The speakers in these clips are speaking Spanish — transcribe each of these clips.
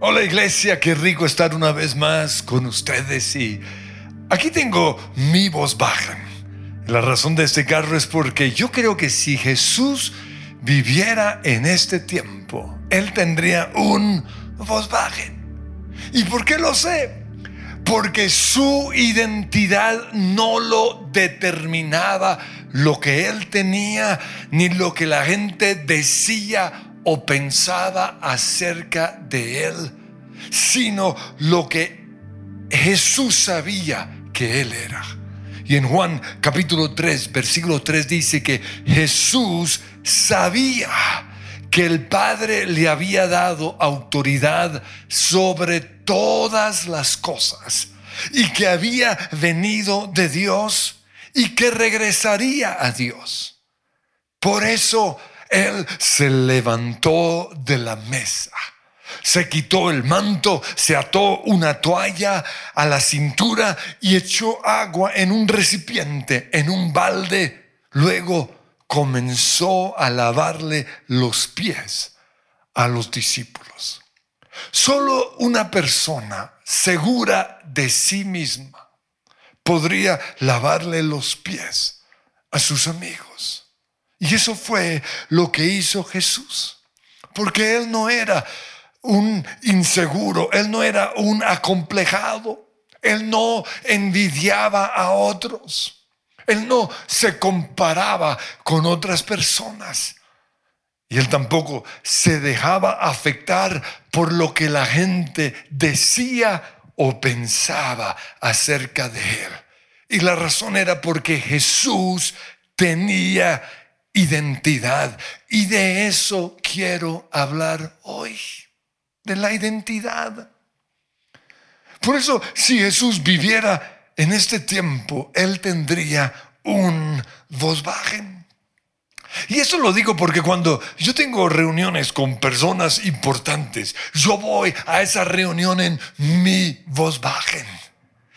Hola iglesia, qué rico estar una vez más con ustedes y aquí tengo mi voz baja. La razón de este carro es porque yo creo que si Jesús viviera en este tiempo, Él tendría un Volkswagen. ¿Y por qué lo sé? Porque su identidad no lo determinaba lo que Él tenía, ni lo que la gente decía o pensaba acerca de él, sino lo que Jesús sabía que él era. Y en Juan capítulo 3, versículo 3 dice que Jesús sabía que el Padre le había dado autoridad sobre todas las cosas y que había venido de Dios y que regresaría a Dios. Por eso él se levantó de la mesa. Se quitó el manto, se ató una toalla a la cintura y echó agua en un recipiente, en un balde. Luego comenzó a lavarle los pies a los discípulos. Solo una persona segura de sí misma podría lavarle los pies a sus amigos. Y eso fue lo que hizo Jesús. Porque Él no era un inseguro, Él no era un acomplejado, Él no envidiaba a otros, Él no se comparaba con otras personas. Y Él tampoco se dejaba afectar por lo que la gente decía o pensaba acerca de Él. Y la razón era porque Jesús tenía identidad. Y de eso quiero hablar hoy, de la identidad. Por eso, si Jesús viviera en este tiempo, Él tendría un Volkswagen. Y eso lo digo porque cuando yo tengo reuniones con personas importantes, yo voy a esa reunión en mi Volkswagen.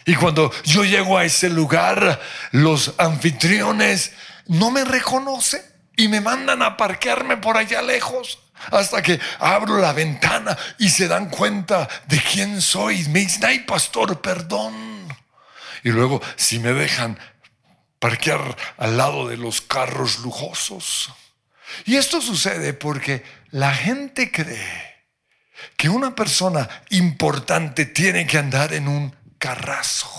Y cuando yo llego a ese lugar, los anfitriones no me reconocen y me mandan a parquearme por allá lejos hasta que abro la ventana y se dan cuenta de quién soy. Me dicen, ay pastor, perdón. Y luego si me dejan parquear al lado de los carros lujosos. Y esto sucede porque la gente cree que una persona importante tiene que andar en un carrazo.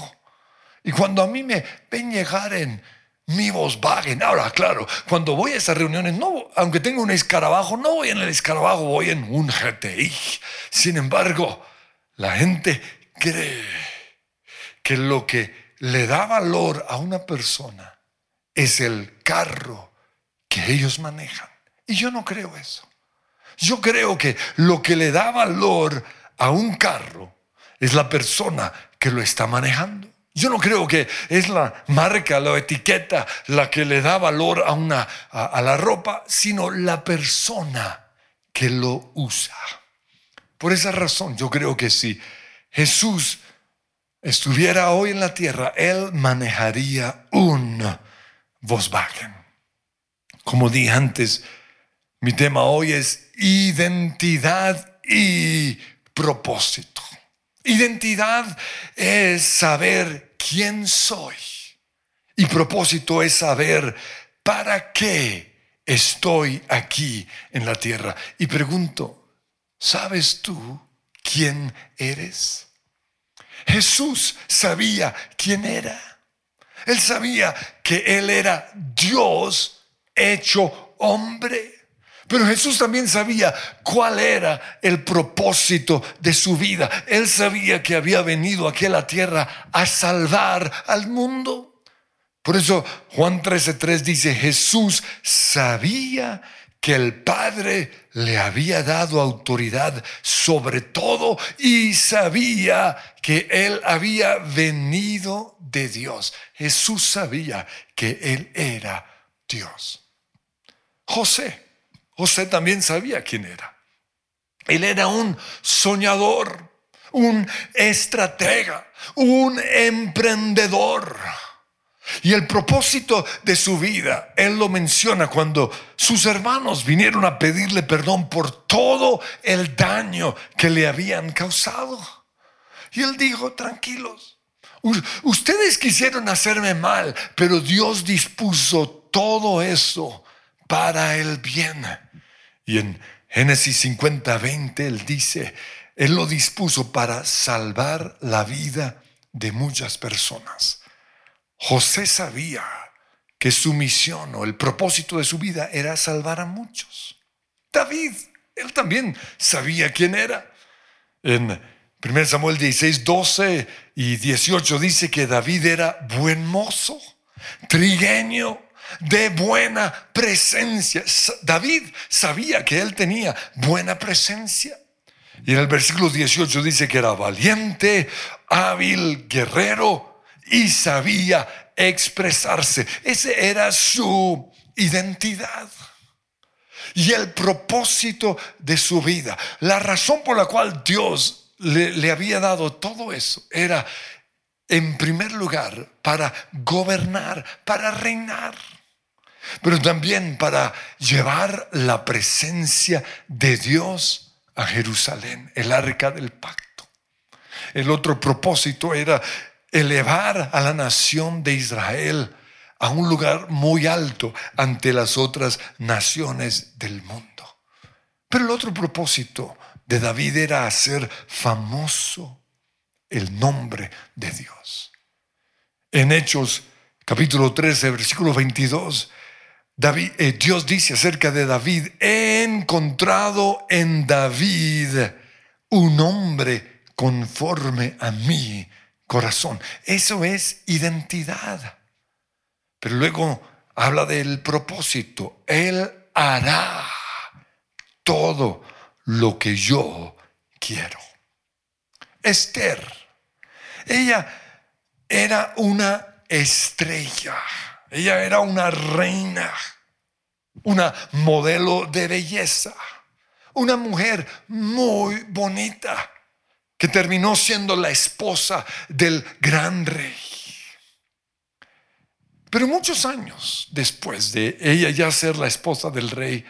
Y cuando a mí me ven llegar en mi Volkswagen. Ahora, claro, cuando voy a esas reuniones, no, aunque tengo un escarabajo, no voy en el escarabajo, voy en un GTI. Sin embargo, la gente cree que lo que le da valor a una persona es el carro que ellos manejan. Y yo no creo eso. Yo creo que lo que le da valor a un carro es la persona que lo está manejando. Yo no creo que es la marca, la etiqueta la que le da valor a, una, a, la ropa, sino la persona que lo usa. Por esa razón, yo creo que si Jesús estuviera hoy en la tierra, Él manejaría un Volkswagen. Como dije antes, mi tema hoy es identidad y propósito. Identidad es saber quién soy. Y propósito es saber para qué estoy aquí en la tierra. Y pregunto, ¿sabes tú quién eres? Jesús sabía quién era. Él sabía que Él era Dios hecho hombre. Pero Jesús también sabía cuál era el propósito de su vida. Él sabía que había venido aquí a la tierra a salvar al mundo. Por eso Juan 13:3 dice, Jesús sabía que el Padre le había dado autoridad sobre todo y sabía que él había venido de Dios. Jesús sabía que él era Dios. José José también sabía quién era. Él era un soñador, un estratega, un emprendedor. Y el propósito de su vida, él lo menciona cuando sus hermanos vinieron a pedirle perdón por todo el daño que le habían causado. Y él dijo, tranquilos, ustedes quisieron hacerme mal, pero Dios dispuso todo eso para el bien. Y en Génesis 50, 20, él dice, él lo dispuso para salvar la vida de muchas personas. José sabía que su misión o el propósito de su vida era salvar a muchos. David, él también sabía quién era. En 1 Samuel 16, 12 y 18 dice que David era buen mozo, trigueño, de buena presencia. David sabía que él tenía buena presencia. Y en el versículo 18 dice que era valiente, hábil, guerrero, y sabía expresarse. Ese era su identidad. Y el propósito de su vida. La razón por la cual Dios le, le había dado todo eso era, en primer lugar, para gobernar, para reinar pero también para llevar la presencia de Dios a Jerusalén, el arca del pacto. El otro propósito era elevar a la nación de Israel a un lugar muy alto ante las otras naciones del mundo. Pero el otro propósito de David era hacer famoso el nombre de Dios. En Hechos capítulo 13, versículo 22, Eh, Dios dice acerca de David, he encontrado en David un hombre conforme a mí corazón. Eso es identidad. Pero luego habla del propósito. Él hará todo lo que yo quiero. Esther, ella era una estrella, ella era una reina, una modelo de belleza, una mujer muy bonita que terminó siendo la esposa del gran rey. Pero muchos años después de ella ya ser la esposa del rey,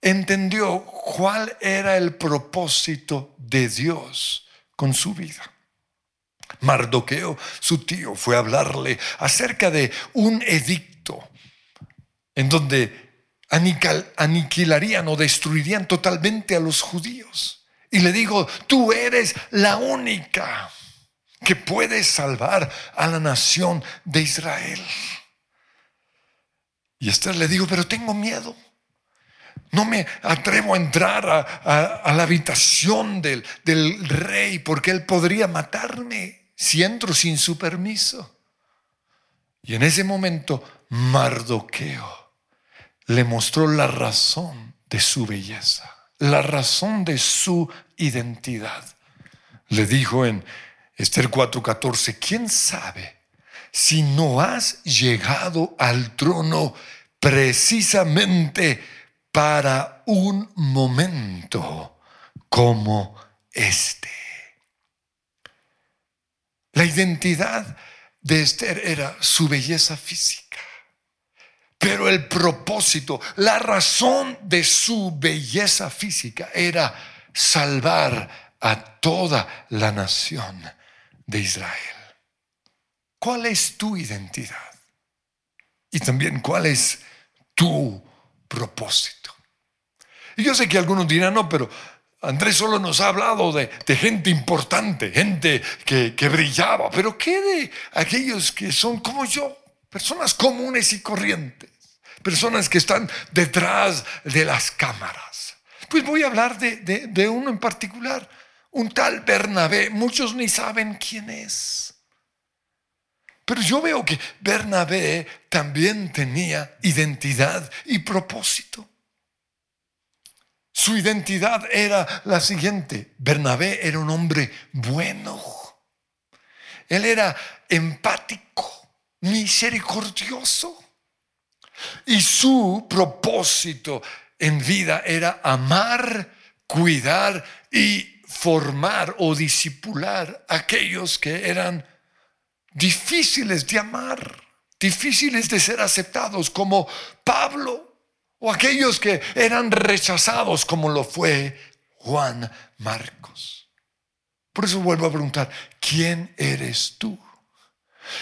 entendió cuál era el propósito de Dios con su vida. Mardoqueo, su tío, fue a hablarle acerca de un edicto en donde aniquilarían o destruirían totalmente a los judíos. Y le digo, tú eres la única que puede salvar a la nación de Israel. Y Esther le digo, pero tengo miedo. No me atrevo a entrar a, la habitación del, del rey porque él podría matarme si entro sin su permiso. Y en ese momento Mardoqueo le mostró la razón de su belleza la razón de su identidad. Le dijo en Esther 4:14, ¿quién sabe si no has llegado al trono precisamente para un momento como este? La identidad de Esther era su belleza física. Pero el propósito, la razón de su belleza física era salvar a toda la nación de Israel. ¿Cuál es tu identidad? Y también cuál es tu propósito. Y yo sé que algunos dirán, no, pero Andrés solo nos ha hablado de, gente importante, gente que, brillaba, pero ¿qué de aquellos que son como yo? Personas comunes y corrientes. Personas que están detrás de las cámaras. Pues voy a hablar de, uno en particular. Un tal Bernabé. Muchos ni saben quién es. Pero yo veo que Bernabé también tenía identidad y propósito. Su identidad era la siguiente. Bernabé era un hombre bueno. Él era empático misericordioso. Y su propósito en vida era amar, cuidar y formar o disipular a aquellos que eran difíciles de amar, difíciles de ser aceptados, como Pablo, o aquellos que eran rechazados, como lo fue Juan Marcos. Por eso vuelvo a preguntar, ¿quién eres tú?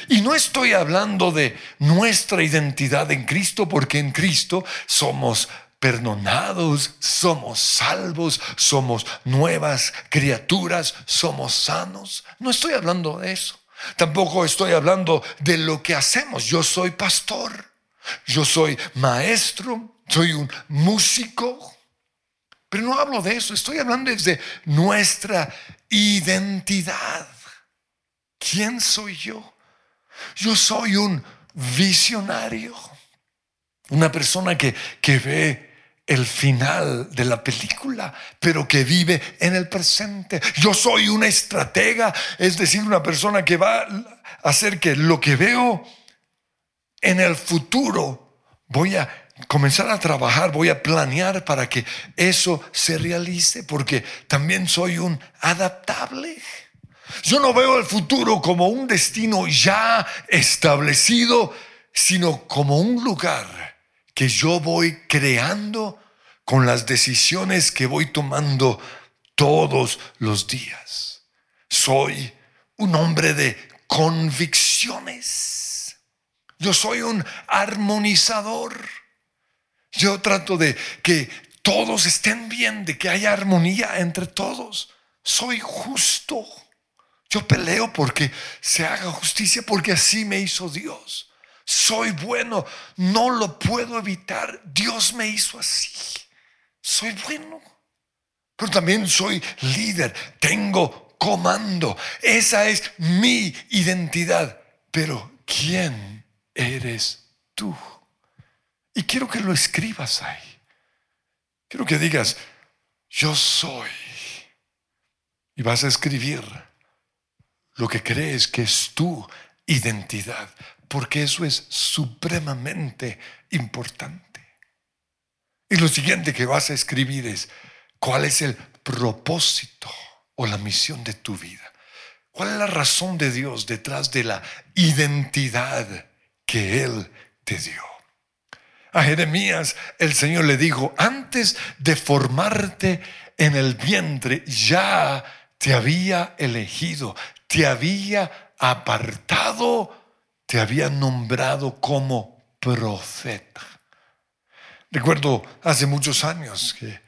Y no estoy hablando de nuestra identidad en Cristo, porque en Cristo somos perdonados, somos salvos, somos nuevas criaturas, somos sanos. No estoy hablando de eso. Tampoco estoy hablando de lo que hacemos. Yo soy pastor, yo soy maestro, soy un músico. Pero no hablo de eso, estoy hablando de nuestra identidad. ¿Quién soy yo? Yo soy un visionario, una persona que, que ve el final de la película, pero que vive en el presente. Yo soy una estratega, es decir, una persona que va a hacer que lo que veo en el futuro, voy a comenzar a trabajar, voy a planear para que eso se realice, porque también soy un adaptable. Yo no veo el futuro como un destino ya establecido, sino como un lugar que yo voy creando con las decisiones que voy tomando todos los días. Soy un hombre de convicciones. Yo soy un armonizador. Yo trato de que todos estén bien, de que haya armonía entre todos. Soy justo. Yo peleo porque se haga justicia, porque así me hizo Dios soy bueno, no lo puedo evitar, Dios me hizo así, soy bueno, pero también soy líder, tengo comando, esa es mi identidad, pero ¿quién eres tú? Y quiero que lo escribas ahí, quiero que digas, yo soy, y vas a escribir lo que crees que es tu identidad porque eso es supremamente importante. Y lo siguiente que vas a escribir es, ¿cuál es el propósito o la misión de tu vida? ¿Cuál es la razón de Dios detrás de la identidad que Él te dio? A Jeremías el Señor le dijo, antes de formarte en el vientre, ya te había elegido, te había apartado te había nombrado como profeta. Recuerdo hace muchos años que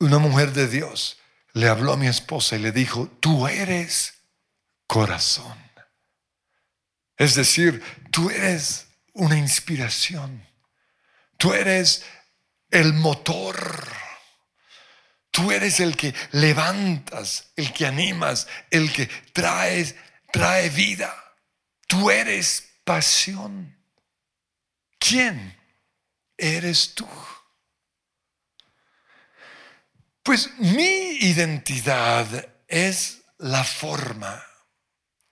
una mujer de Dios le habló a mi esposa y le dijo, tú eres corazón. Es decir, tú eres una inspiración. Tú eres el motor. Tú eres el que levantas, el que animas, el que trae vida. Tú eres pasión. ¿Quién eres tú? Pues mi identidad es la forma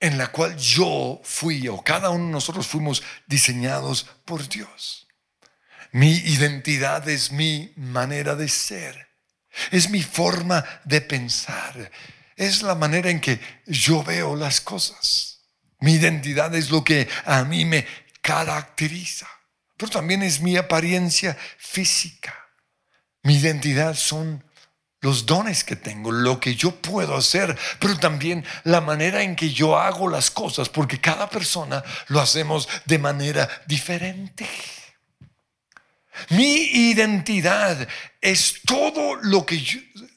en la cual yo fui o cada uno de nosotros fuimos diseñados por Dios. Mi identidad es mi manera de ser, es mi forma de pensar, es la manera en que yo veo las cosas. Mi identidad es lo que a mí me caracteriza, pero también es mi apariencia física. Mi identidad son los dones que tengo, lo que yo puedo hacer, pero también la manera en que yo hago las cosas, porque cada persona lo hacemos de manera diferente. Mi identidad es todo lo que,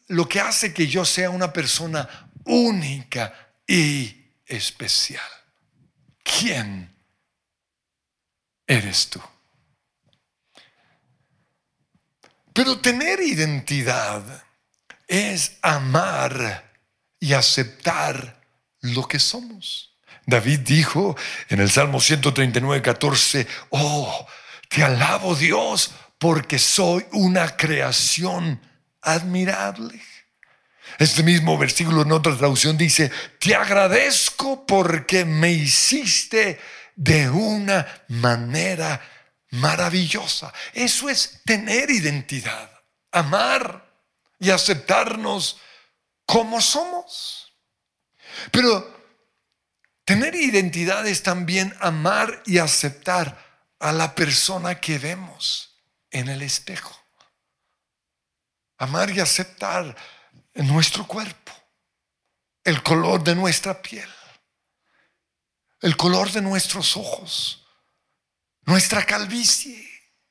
lo que hace que yo sea una persona única y especial. ¿Quién eres tú? Pero tener identidad es amar y aceptar lo que somos. David dijo en el Salmo 139, 14, oh, te alabo Dios porque soy una creación admirable. Este mismo versículo en otra traducción dice, te agradezco porque me hiciste de una manera maravillosa. Eso es tener identidad, amar y aceptarnos como somos. Pero Tener identidad es también amar y aceptar a la persona que vemos en el espejo. Amar y aceptar nuestro cuerpo, el color de nuestra piel, el color de nuestros ojos, nuestra calvicie,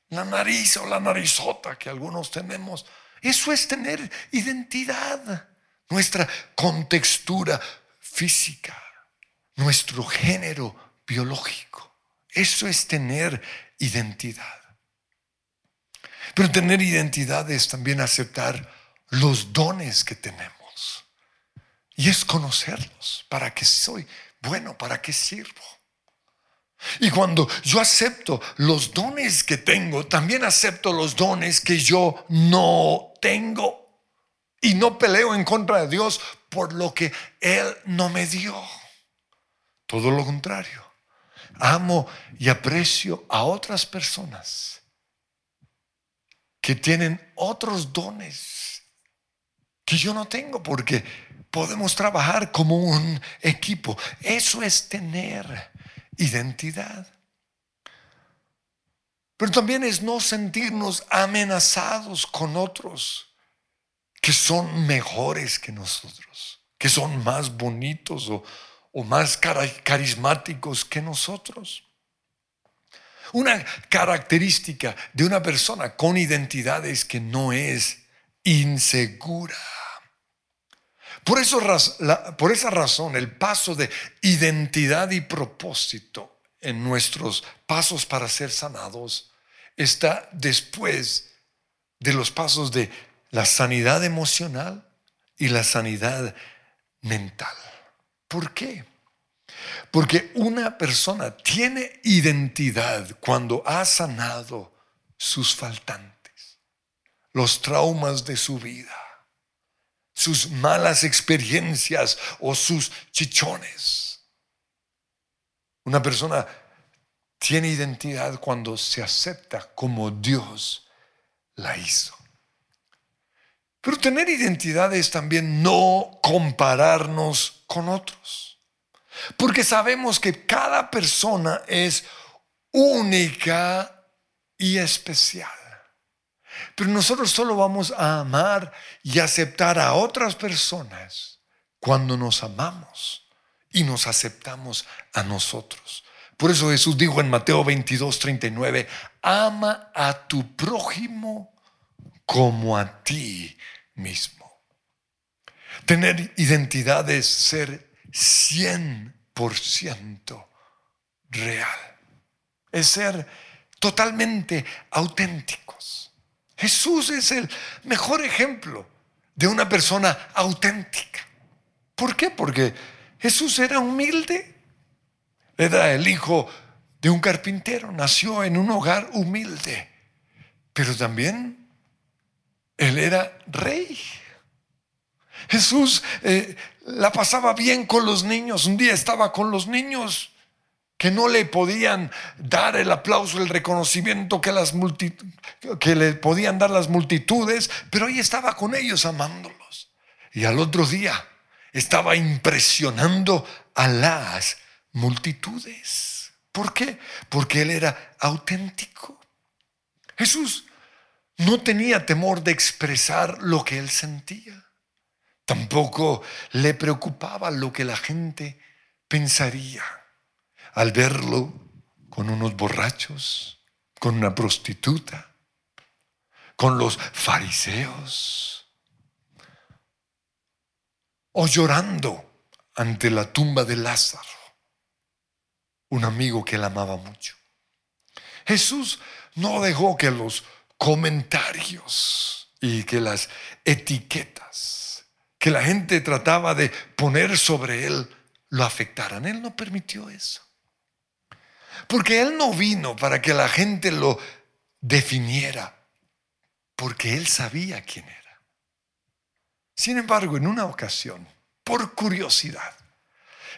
la nariz o la narizota que algunos tenemos. Eso es tener identidad, nuestra contextura física nuestro género biológico. Eso es tener identidad. Pero tener identidad es también aceptar los dones que tenemos. Y es conocerlos. ¿Para qué soy bueno? ¿Para qué sirvo? Y cuando yo acepto los dones que tengo, también acepto los dones que yo no tengo. Y no peleo en contra de Dios por lo que Él no me dio. Todo lo contrario. Amo y aprecio a otras personas que tienen otros dones que yo no tengo porque podemos trabajar como un equipo. Eso es tener identidad. Pero también es no sentirnos amenazados con otros que son mejores que nosotros, que son más bonitos o, más carismáticos que nosotros. Una característica de una persona con identidad es que no es insegura. Por, eso, por esa razón, el paso de identidad y propósito en nuestros pasos para ser sanados está después de los pasos de la sanidad emocional y la sanidad mental. ¿Por qué? Porque una persona tiene identidad cuando ha sanado sus faltantes, los traumas de su vida, sus malas experiencias o sus chichones. Una persona tiene identidad cuando se acepta como Dios la hizo. Pero tener identidad es también no compararnos con otros. Porque sabemos que cada persona es única y especial. Pero nosotros solo vamos a amar y aceptar a otras personas cuando nos amamos y nos aceptamos a nosotros. Por eso Jesús dijo en Mateo 22, 39, ama a tu prójimo como a ti mismo. Tener identidad es ser 100% real. Es ser totalmente auténticos. Jesús es el mejor ejemplo de una persona auténtica. ¿Por qué? Porque Jesús era humilde. Era el hijo de un carpintero, nació en un hogar humilde, pero también él era rey. Jesús eh, la pasaba bien con los niños. Un día estaba con los niños que no le podían dar el aplauso, el reconocimiento que, las que le podían dar las multitudes, pero ahí estaba con ellos amándolos. Y al otro día estaba impresionando a las multitudes. ¿Por qué? Porque él era auténtico. Jesús no tenía temor de expresar lo que él sentía. Tampoco le preocupaba lo que la gente pensaría al verlo con unos borrachos, con una prostituta, con los fariseos, o llorando ante la tumba de Lázaro, un amigo que él amaba mucho. Jesús no dejó que los comentarios y que las etiquetas que la gente trataba de poner sobre él lo afectaran. Él no permitió eso. Porque él no vino para que la gente lo definiera, porque él sabía quién era. Sin embargo, en una ocasión, por curiosidad,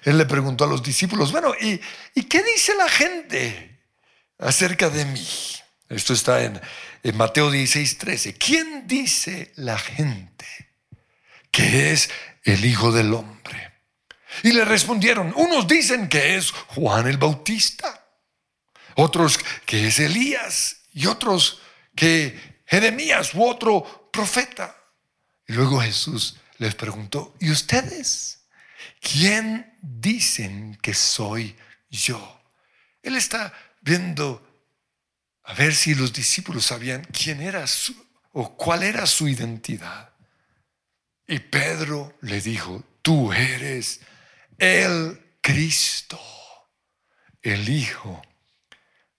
él le preguntó a los discípulos, bueno, ¿y, ¿y qué dice la gente acerca de mí? Esto está en, Mateo 16, 13. ¿Quién dice la gente que es el Hijo del Hombre? Y le respondieron, unos dicen que es Juan el Bautista, otros que es Elías y otros que Jeremías u otro profeta. Y luego Jesús les preguntó, ¿y ustedes? ¿Quién dicen que soy yo? Él está viendo a ver si los discípulos sabían quién era su o cuál era su identidad. Y Pedro le dijo, tú eres el Cristo, el Hijo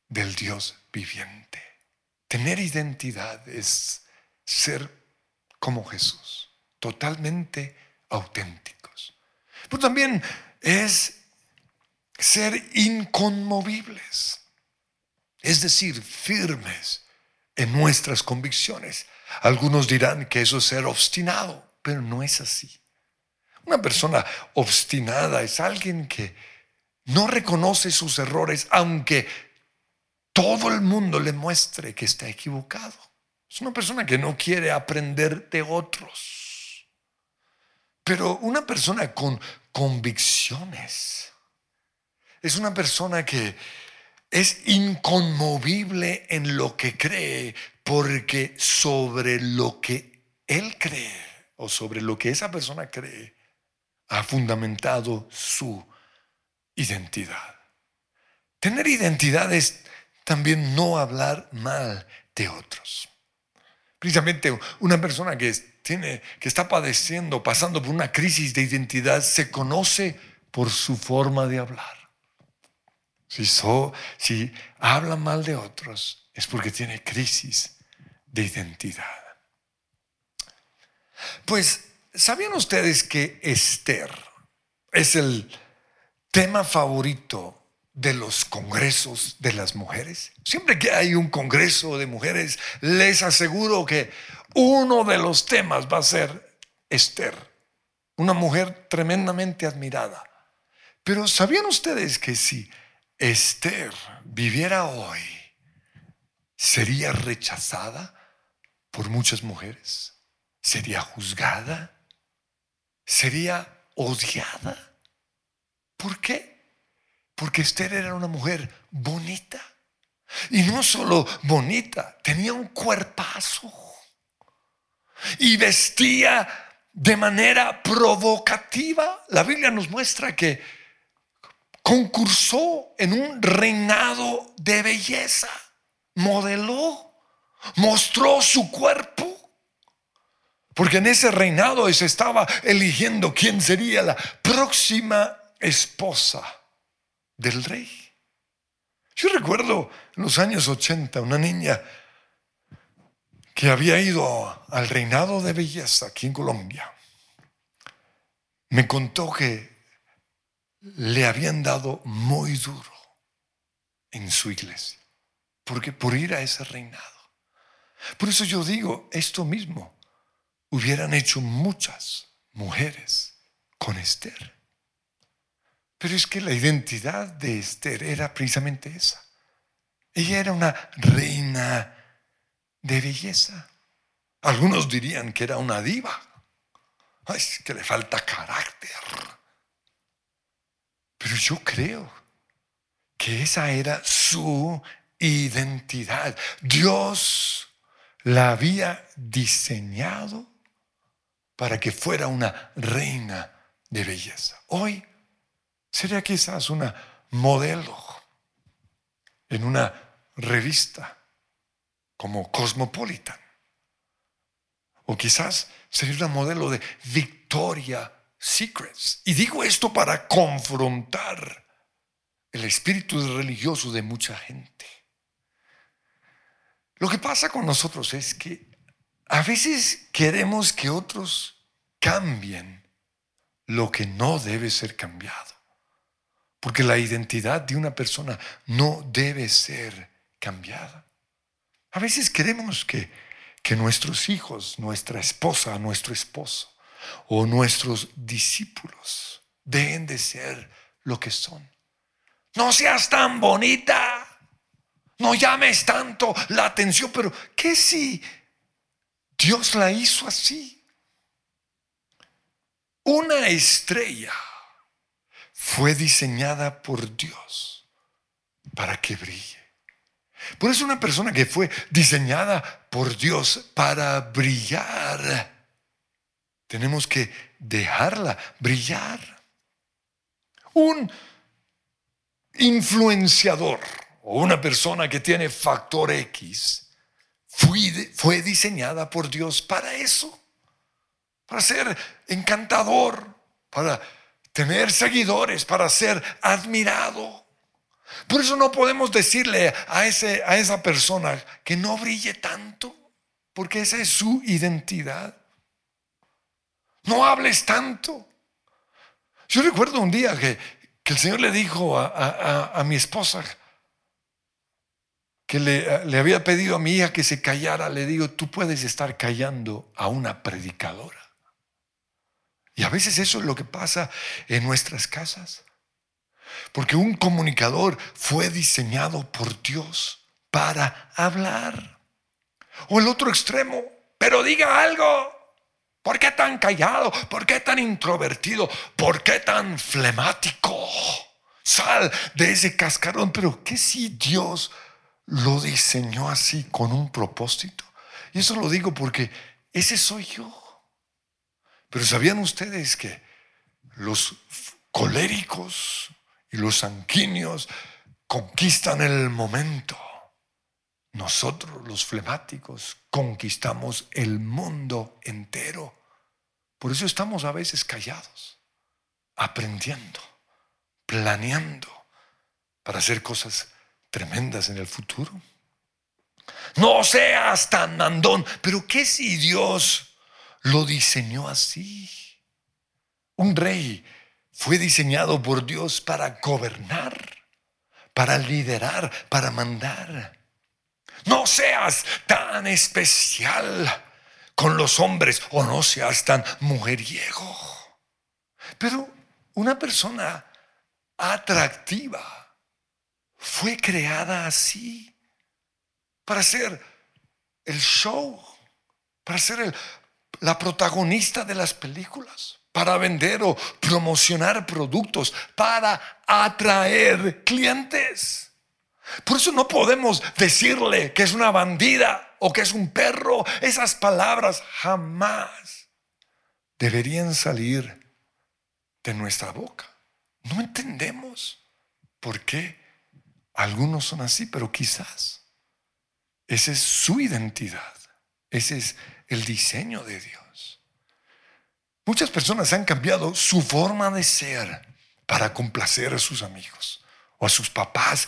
del Dios viviente. Tener identidad es ser como Jesús, totalmente auténticos. Pero también es ser inconmovibles, es decir, firmes en nuestras convicciones. Algunos dirán que eso es ser obstinado, pero no es así. Una persona obstinada es alguien que no reconoce sus errores, aunque todo el mundo le muestre que está equivocado. Es una persona que no quiere aprender de otros. Pero una persona con convicciones es una persona que es inconmovible en lo que cree, porque sobre lo que él cree o sobre lo que esa persona cree, ha fundamentado su identidad. Tener identidad es también no hablar mal de otros. Precisamente una persona que, tiene, que está padeciendo, pasando por una crisis de identidad, se conoce por su forma de hablar. Si, si habla mal de otros, es porque tiene crisis de identidad. Pues ¿Sabían ustedes que Esther es el tema favorito de los congresos de las mujeres? Siempre que hay un congreso de mujeres, les aseguro que uno de los temas va a ser Esther, una mujer tremendamente admirada. Pero ¿sabían ustedes que si Esther viviera hoy, sería rechazada por muchas mujeres? ¿Sería juzgada? sería odiada. ¿Por qué? Porque Esther era una mujer bonita. Y no solo bonita, tenía un cuerpazo. Y vestía de manera provocativa. La Biblia nos muestra que concursó en un reinado de belleza. Modeló, mostró su cuerpo porque en ese reinado se estaba eligiendo quién sería la próxima esposa del rey. Yo recuerdo en los años 80 una niña que había ido al reinado de belleza aquí en Colombia. Me contó que le habían dado muy duro en su iglesia, porque por ir a ese reinado. Por eso yo digo esto mismo hubieran hecho muchas mujeres con Esther. Pero es que la identidad de Esther era precisamente esa. Ella era una reina de belleza. Algunos dirían que era una diva. Ay, que le falta carácter. Pero yo creo que esa era su identidad. Dios la había diseñado para que fuera una reina de belleza. Hoy sería quizás una modelo en una revista como Cosmopolitan. O quizás sería una modelo de Victoria Secrets. Y digo esto para confrontar el espíritu religioso de mucha gente. Lo que pasa con nosotros es que a veces queremos que otros cambien lo que no debe ser cambiado. Porque la identidad de una persona no debe ser cambiada. A veces queremos que, que nuestros hijos, nuestra esposa, nuestro esposo o nuestros discípulos deben de ser lo que son. No seas tan bonita. No llames tanto la atención, pero ¿qué si Dios la hizo así. Una estrella fue diseñada por Dios para que brille. Por eso una persona que fue diseñada por Dios para brillar, tenemos que dejarla brillar. Un influenciador o una persona que tiene factor X fue, diseñada por Dios para eso, para ser encantador, para tener seguidores, para ser admirado. Por eso no podemos decirle a, ese, a esa persona que no brille tanto, porque esa es su identidad. No hables tanto. Yo recuerdo un día que, el Señor le dijo a, mi esposa que le, le había pedido a mi hija que se callara, le digo, tú puedes estar callando a una predicadora. Y a veces eso es lo que pasa en nuestras casas. Porque un comunicador fue diseñado por Dios para hablar. O el otro extremo, pero diga algo. ¿Por qué tan callado? ¿Por qué tan introvertido? ¿Por qué tan flemático? Sal de ese cascarón. Pero ¿qué si Dios lo diseñó así con un propósito? Y eso lo digo porque ese soy yo. Pero ¿sabían ustedes que los coléricos y los sanguíneos conquistan el momento? Nosotros, los flemáticos, conquistamos el mundo entero. Por eso estamos a veces callados, aprendiendo, planeando para hacer cosas tremendas en el futuro. No seas tan mandón, pero ¿qué si Dios lo diseñó así. Un rey fue diseñado por Dios para gobernar, para liderar, para mandar. No seas tan especial con los hombres o no seas tan mujeriego. Pero una persona atractiva fue creada así para ser el show, para ser el la protagonista de las películas, para vender o promocionar productos, para atraer clientes. Por eso no podemos decirle que es una bandida o que es un perro. Esas palabras jamás deberían salir de nuestra boca. No entendemos por qué algunos son así, pero quizás esa es su identidad. Ese es el diseño de Dios. Muchas personas han cambiado su forma de ser para complacer a sus amigos o a sus papás,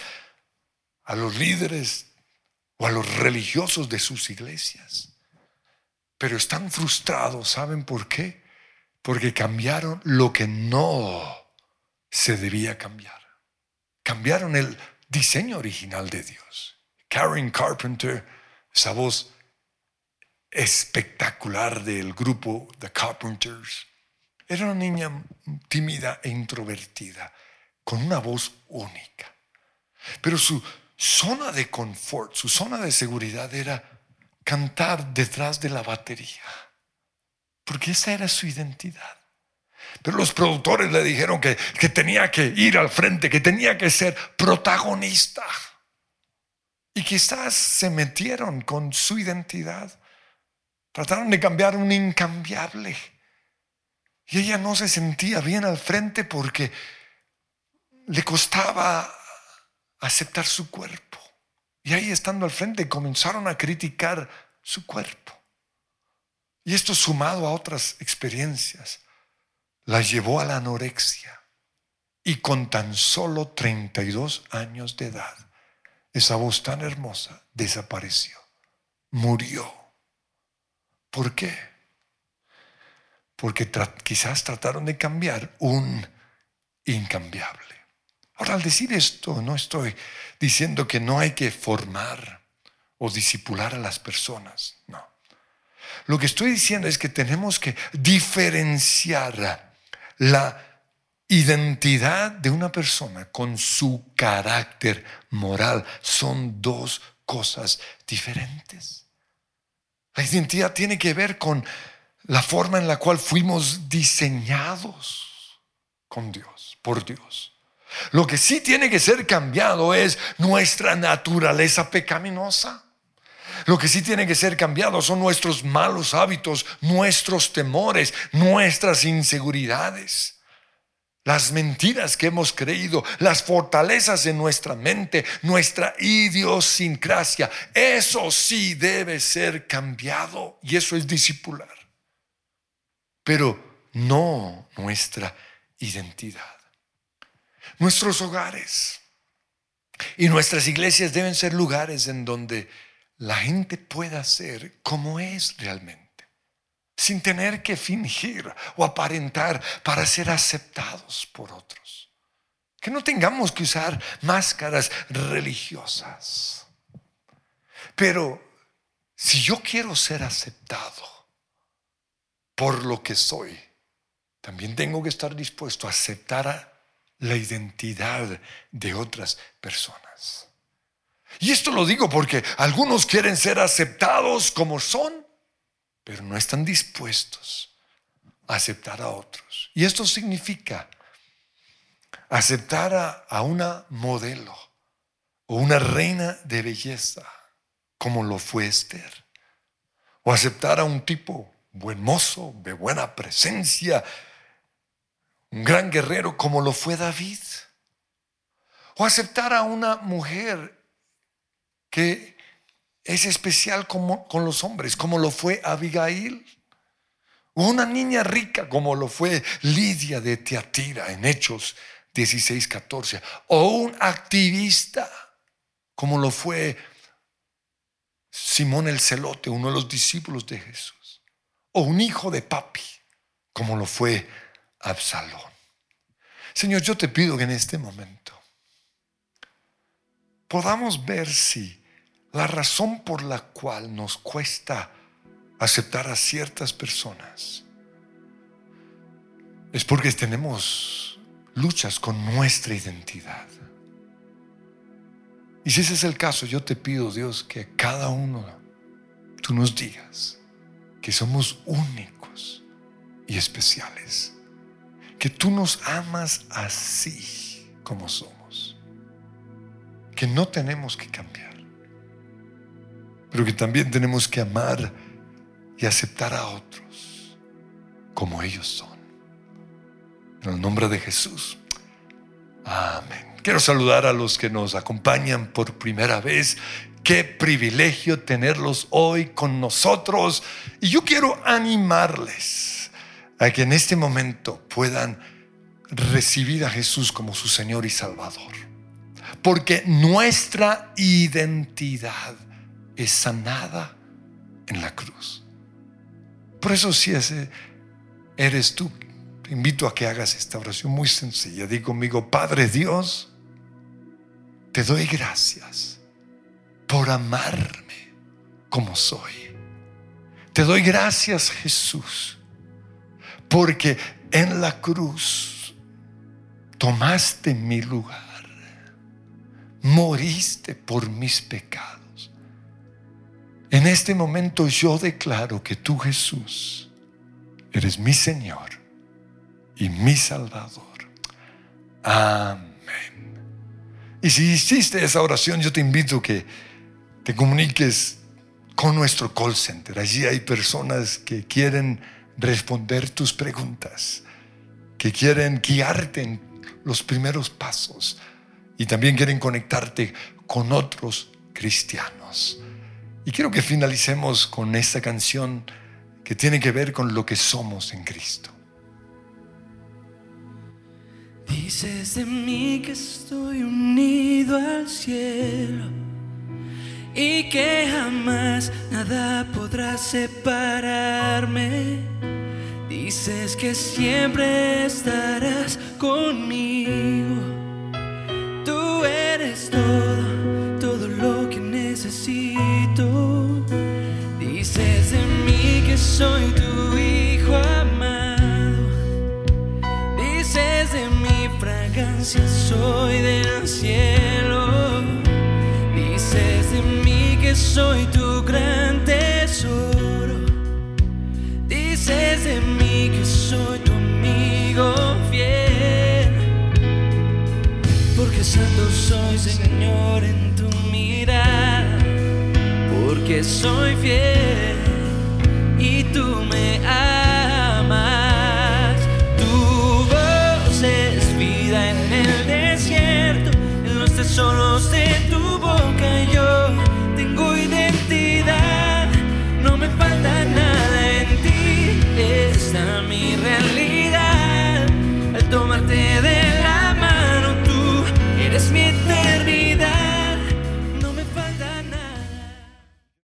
a los líderes o a los religiosos de sus iglesias. Pero están frustrados, ¿saben por qué? Porque cambiaron lo que no se debía cambiar. Cambiaron el diseño original de Dios. Karen Carpenter, esa voz espectacular del grupo The Carpenters. Era una niña tímida e introvertida, con una voz única. Pero su zona de confort, su zona de seguridad era cantar detrás de la batería, porque esa era su identidad. Pero los productores le dijeron que, que tenía que ir al frente, que tenía que ser protagonista. Y quizás se metieron con su identidad Trataron de cambiar un incambiable. Y ella no se sentía bien al frente porque le costaba aceptar su cuerpo. Y ahí estando al frente comenzaron a criticar su cuerpo. Y esto sumado a otras experiencias, la llevó a la anorexia. Y con tan solo 32 años de edad, esa voz tan hermosa desapareció, murió. ¿Por qué? Porque quizás trataron de cambiar un incambiable. Ahora, al decir esto, no estoy diciendo que no hay que formar o disipular a las personas, no. Lo que estoy diciendo es que tenemos que diferenciar la identidad de una persona con su carácter moral. Son dos cosas diferentes. La identidad tiene que ver con la forma en la cual fuimos diseñados. con Dios, por Dios. Lo que sí tiene que ser cambiado es nuestra naturaleza pecaminosa. Lo que sí tiene que ser cambiado son nuestros malos hábitos, nuestros temores, nuestras inseguridades las mentiras que hemos creído, las fortalezas en nuestra mente, nuestra idiosincrasia. Eso sí debe ser cambiado y eso es discipular. Pero no nuestra identidad. Nuestros hogares y nuestras iglesias deben ser lugares en donde la gente pueda ser como es realmente sin tener que fingir o aparentar para ser aceptados por otros. Que no tengamos que usar máscaras religiosas. Pero si yo quiero ser aceptado por lo que soy, también tengo que estar dispuesto a aceptar la identidad de otras personas. Y esto lo digo porque algunos quieren ser aceptados como son pero no están dispuestos a aceptar a otros. Y esto significa aceptar a, una modelo o una reina de belleza, como lo fue Esther, o aceptar a un tipo buen mozo, de buena presencia, un gran guerrero, como lo fue David, o aceptar a una mujer que es especial como, con los hombres, como lo fue Abigail. O una niña rica como lo fue Lidia de Teatira en Hechos 16, 14. O un activista como lo fue Simón el Celote, uno de los discípulos de Jesús. O un hijo de papi como lo fue Absalón. Señor, yo te pido que en este momento podamos ver si la razón por la cual nos cuesta aceptar a ciertas personas es porque tenemos luchas con nuestra identidad. Y si ese es el caso, yo te pido, Dios, que cada uno tú nos digas que somos únicos y especiales, que tú nos amas así como somos, que no tenemos que cambiar pero que también tenemos que amar y aceptar a otros como ellos son. En el nombre de Jesús. Amén. Quiero saludar a los que nos acompañan por primera vez. Qué privilegio tenerlos hoy con nosotros. Y yo quiero animarles a que en este momento puedan recibir a Jesús como su Señor y Salvador. Porque nuestra identidad es sanada en la cruz. Por eso si eres tú, te invito a que hagas esta oración muy sencilla. Di conmigo, Padre Dios, te doy gracias por amarme como soy. Te doy gracias Jesús, porque en la cruz tomaste mi lugar, moriste por mis pecados en este momento yo declaro que tú Jesús eres mi Señor y mi Salvador. Amén. Y si hiciste esa oración, yo te invito que te comuniques con nuestro call center. Allí hay personas que quieren responder tus preguntas, que quieren guiarte en los primeros pasos y también quieren conectarte con otros cristianos. Y quiero que finalicemos con esta canción que tiene que ver con lo que somos en Cristo. Dices de mí que estoy unido al cielo y que jamás nada podrá separarme. Dices que siempre estarás conmigo. Porque soy